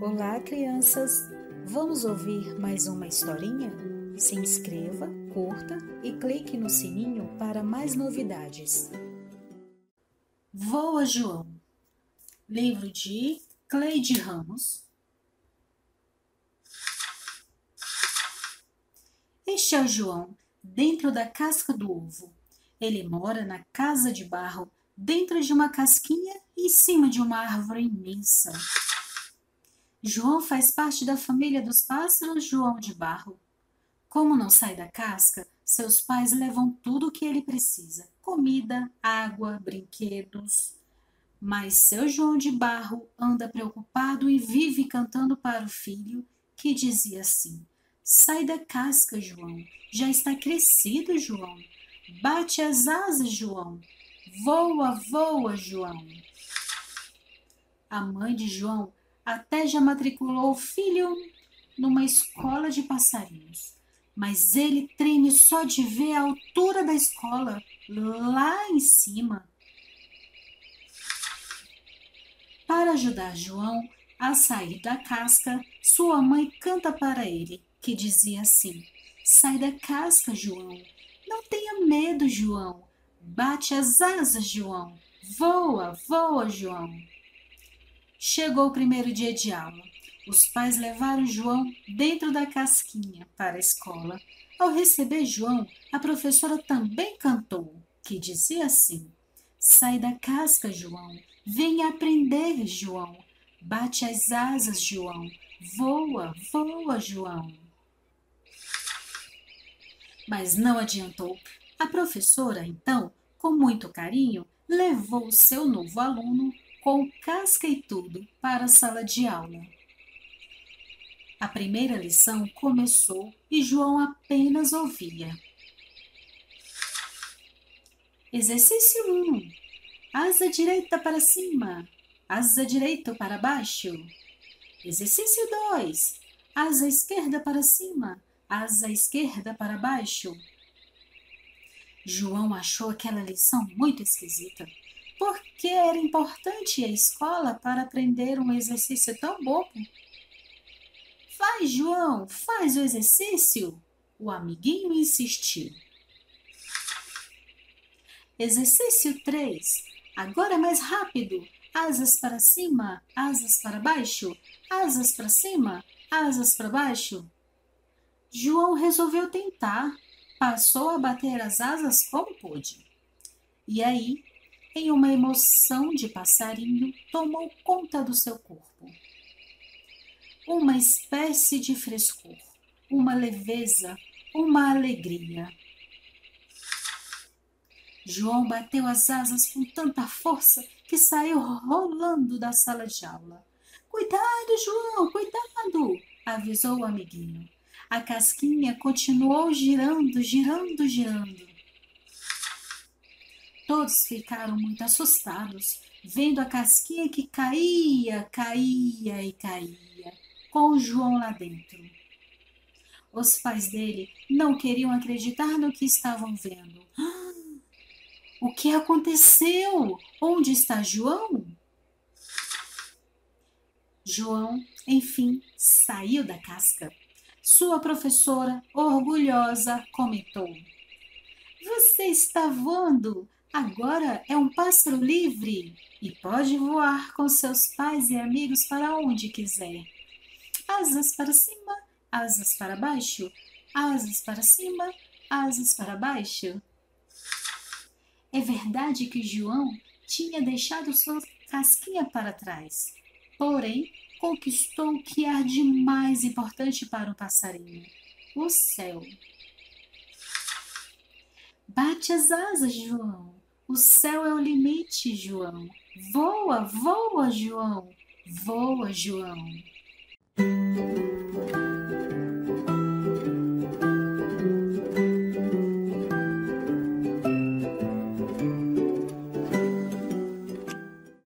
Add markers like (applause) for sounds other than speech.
Olá, crianças! Vamos ouvir mais uma historinha? Se inscreva, curta e clique no sininho para mais novidades. Voa João, livro de Cleide Ramos. Este é o João, dentro da casca do ovo. Ele mora na casa de barro, dentro de uma casquinha em cima de uma árvore imensa. João faz parte da família dos pássaros João de Barro. Como não sai da casca, seus pais levam tudo o que ele precisa: comida, água, brinquedos. Mas seu João de Barro anda preocupado e vive cantando para o filho, que dizia assim: Sai da casca, João. Já está crescido, João. Bate as asas, João. Voa, voa, João. A mãe de João até já matriculou o filho numa escola de passarinhos. Mas ele treme só de ver a altura da escola, lá em cima. Para ajudar João a sair da casca, sua mãe canta para ele, que dizia assim: Sai da casca, João. Não tenha medo, João. Bate as asas, João. Voa, voa, João. Chegou o primeiro dia de aula. Os pais levaram João dentro da casquinha para a escola. Ao receber João, a professora também cantou, que dizia assim: Sai da casca, João. Venha aprender, João. Bate as asas, João. Voa, voa, João. Mas não adiantou. A professora, então, com muito carinho, levou seu novo aluno com casca e tudo, para a sala de aula. A primeira lição começou e João apenas ouvia. Exercício 1. Asa direita para cima, asa direita para baixo. Exercício 2. Asa esquerda para cima, asa esquerda para baixo. João achou aquela lição muito esquisita por que era importante a escola para aprender um exercício tão bobo? Faz, João, faz o exercício. O amiguinho insistiu. Exercício 3. Agora mais rápido. Asas para cima, asas para baixo, asas para cima, asas para baixo. João resolveu tentar. Passou a bater as asas como pôde. E aí em uma emoção de passarinho, tomou conta do seu corpo. Uma espécie de frescor, uma leveza, uma alegria. João bateu as asas com tanta força que saiu rolando da sala de aula. Cuidado, João, cuidado! avisou o amiguinho. A casquinha continuou girando, girando, girando. Todos ficaram muito assustados, vendo a casquinha que caía, caía e caía, com o João lá dentro. Os pais dele não queriam acreditar no que estavam vendo. (gasps) O que aconteceu? Onde está João? João, enfim, saiu da casca. Sua professora, orgulhosa, comentou: Você está voando Agora é um pássaro livre e pode voar com seus pais e amigos para onde quiser. Asas para cima, asas para baixo, asas para cima, asas para baixo. É verdade que João tinha deixado sua casquinha para trás, porém conquistou o que há de mais importante para um passarinho: o céu. Bate as asas, João. O céu é o limite, João. Voa, voa, João. Voa, João.